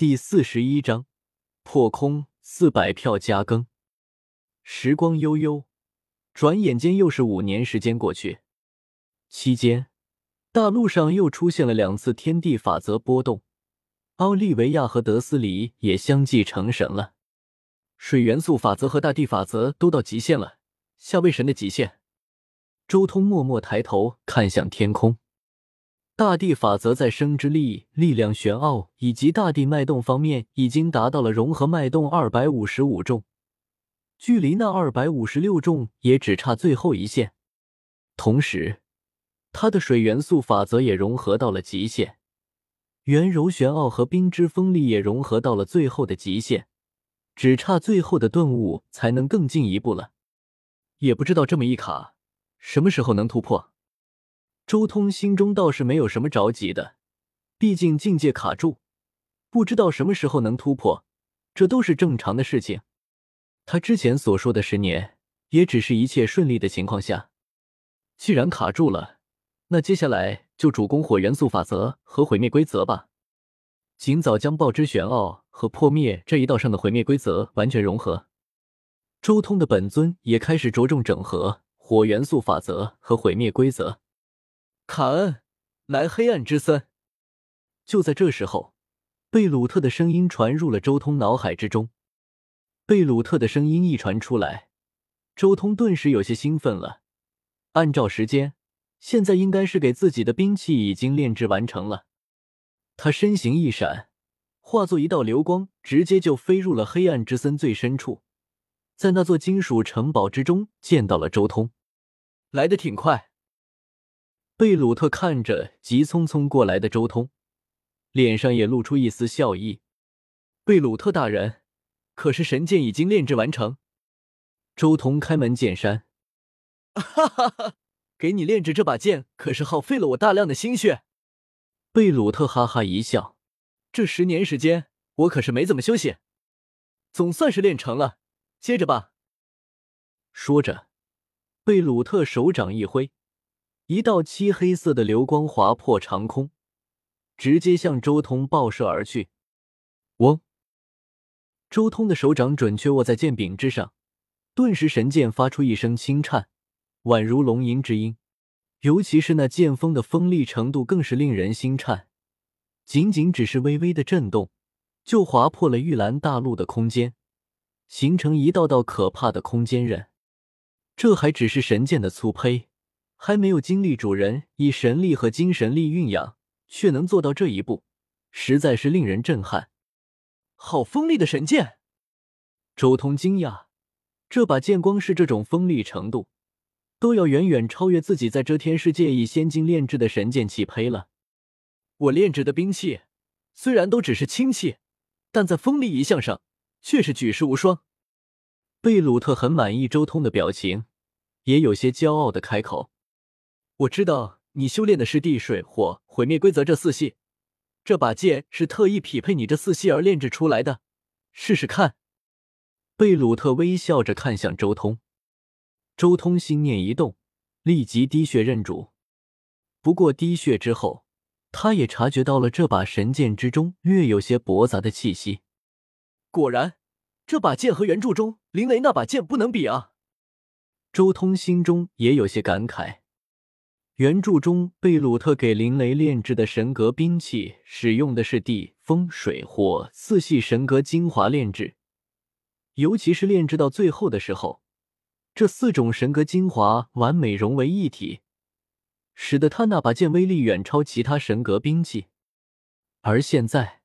第四十一章破空四百票加更。时光悠悠，转眼间又是五年时间过去。期间，大陆上又出现了两次天地法则波动，奥利维亚和德斯里也相继成神了。水元素法则和大地法则都到极限了，下位神的极限。周通默默抬头看向天空。大地法则在生之力、力量玄奥以及大地脉动方面已经达到了融合脉动二百五十五重，距离那二百五十六重也只差最后一线。同时，它的水元素法则也融合到了极限，圆柔玄奥和冰之锋利也融合到了最后的极限，只差最后的顿悟才能更进一步了。也不知道这么一卡，什么时候能突破。周通心中倒是没有什么着急的，毕竟境界卡住，不知道什么时候能突破，这都是正常的事情。他之前所说的十年，也只是一切顺利的情况下。既然卡住了，那接下来就主攻火元素法则和毁灭规则吧，尽早将爆之玄奥和破灭这一道上的毁灭规则完全融合。周通的本尊也开始着重整合火元素法则和毁灭规则。卡恩，来黑暗之森。就在这时候，贝鲁特的声音传入了周通脑海之中。贝鲁特的声音一传出来，周通顿时有些兴奋了。按照时间，现在应该是给自己的兵器已经炼制完成了。他身形一闪，化作一道流光，直接就飞入了黑暗之森最深处，在那座金属城堡之中见到了周通。来的挺快。贝鲁特看着急匆匆过来的周通，脸上也露出一丝笑意。贝鲁特大人，可是神剑已经炼制完成？周通开门见山：“哈哈哈，给你炼制这把剑，可是耗费了我大量的心血。”贝鲁特哈哈一笑：“这十年时间，我可是没怎么休息，总算是练成了。接着吧。”说着，贝鲁特手掌一挥。一道漆黑色的流光划破长空，直接向周通爆射而去。嗡！周通的手掌准确握在剑柄之上，顿时神剑发出一声轻颤，宛如龙吟之音。尤其是那剑锋的锋利程度，更是令人心颤。仅仅只是微微的震动，就划破了玉兰大陆的空间，形成一道道可怕的空间刃。这还只是神剑的粗胚。还没有经历主人以神力和精神力蕴养，却能做到这一步，实在是令人震撼。好锋利的神剑！周通惊讶，这把剑光是这种锋利程度，都要远远超越自己在遮天世界以仙金炼制的神剑气胚了。我炼制的兵器虽然都只是轻器，但在锋利一项上却是举世无双。贝鲁特很满意周通的表情，也有些骄傲的开口。我知道你修炼的是地水火毁灭规则这四系，这把剑是特意匹配你这四系而炼制出来的，试试看。贝鲁特微笑着看向周通，周通心念一动，立即滴血认主。不过滴血之后，他也察觉到了这把神剑之中略有些驳杂的气息。果然，这把剑和原著中林雷那把剑不能比啊！周通心中也有些感慨。原著中，贝鲁特给林雷炼制的神格兵器使用的是地、风、水、火四系神格精华炼制，尤其是炼制到最后的时候，这四种神格精华完美融为一体，使得他那把剑威力远超其他神格兵器。而现在，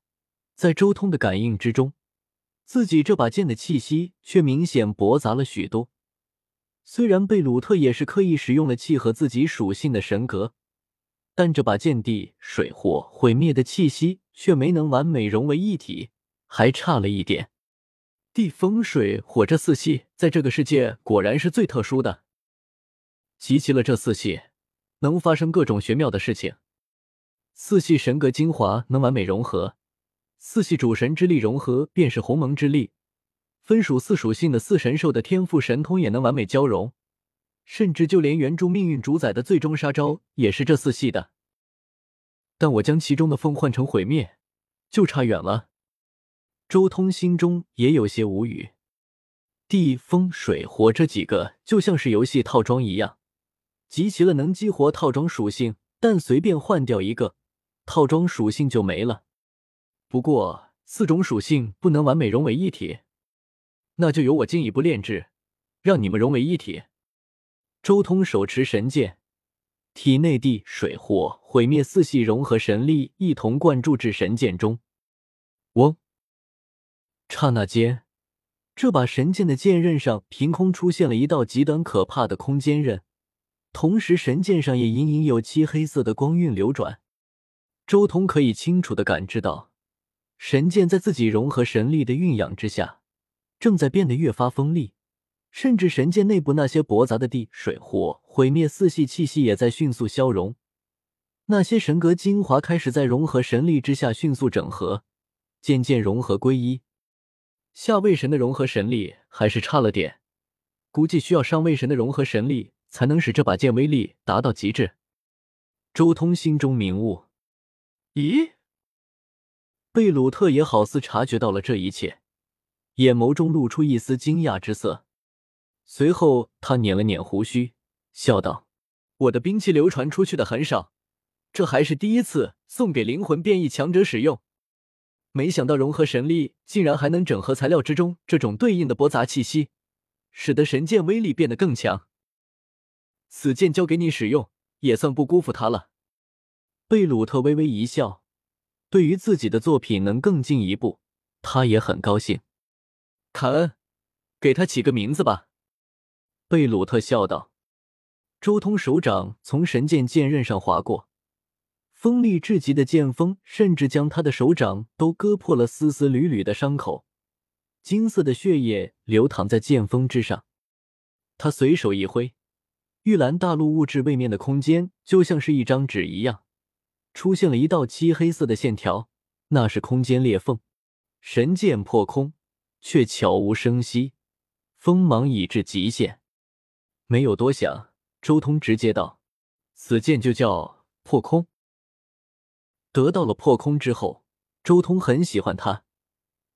在周通的感应之中，自己这把剑的气息却明显驳杂了许多。虽然贝鲁特也是刻意使用了契合自己属性的神格，但这把剑地水火毁灭的气息却没能完美融为一体，还差了一点。地风水火这四系在这个世界果然是最特殊的，集齐了这四系，能发生各种玄妙的事情。四系神格精华能完美融合，四系主神之力融合便是鸿蒙之力。分属四属性的四神兽的天赋神通也能完美交融，甚至就连原著命运主宰的最终杀招也是这四系的。但我将其中的风换成毁灭，就差远了。周通心中也有些无语。地、风、水、火这几个就像是游戏套装一样，集齐了能激活套装属性，但随便换掉一个，套装属性就没了。不过四种属性不能完美融为一体，那就由我进一步炼制，让你们融为一体。周通手持神剑，体内地、水、火毁灭四系融合神力一同灌注至神剑中。嗡！刹那间。这把神剑的剑刃上凭空出现了一道极端可怕的空间刃，同时神剑上也隐隐有漆黑色的光晕流转。周通可以清楚的感知到，神剑在自己融合神力的蕴养之下，正在变得越发锋利，甚至神剑内部那些驳杂的地、水、火毁灭四系气息也在迅速消融，那些神格精华开始在融合神力之下迅速整合，渐渐融合归一。下位神的融合神力还是差了点，估计需要上位神的融合神力才能使这把剑威力达到极致。周通心中明悟。咦？贝鲁特也好似察觉到了这一切，眼眸中露出一丝惊讶之色。随后，他捻了捻胡须，笑道：“我的兵器流传出去的很少，这还是第一次送给灵魂变异强者使用。”没想到融合神力竟然还能整合材料之中这种对应的驳杂气息，使得神剑威力变得更强。此剑交给你使用，也算不辜负他了。贝鲁特微微一笑，对于自己的作品能更进一步，他也很高兴。凯恩，给他起个名字吧。贝鲁特笑道。周通手掌从神剑剑刃上划过。锋利至极的剑锋，甚至将他的手掌都割破了丝丝缕缕的伤口，金色的血液流淌在剑锋之上。他随手一挥，玉兰大陆物质位面的空间就像是一张纸一样，出现了一道漆黑色的线条，那是空间裂缝。神剑破空，却悄无声息，锋芒已至极限。没有多想，周通直接道：“此剑就叫破空。”得到了破空之后，周通很喜欢它，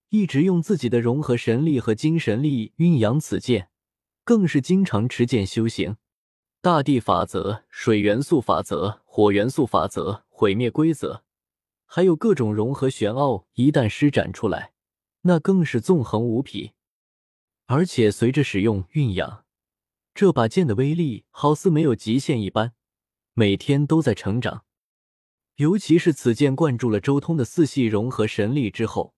一直用自己的融合神力和精神力运养此剑，更是经常持剑修行。大地法则、水元素法则、火元素法则、毁灭规则，还有各种融合玄奥，一旦施展出来，那更是纵横无匹。而且随着使用运养，这把剑的威力好似没有极限一般，每天都在成长。尤其是此剑灌注了周通的四系融合神力之后，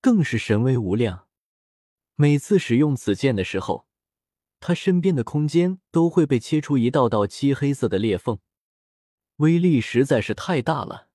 更是神威无量。每次使用此剑的时候，他身边的空间都会被切出一道道漆黑色的裂缝，威力实在是太大了。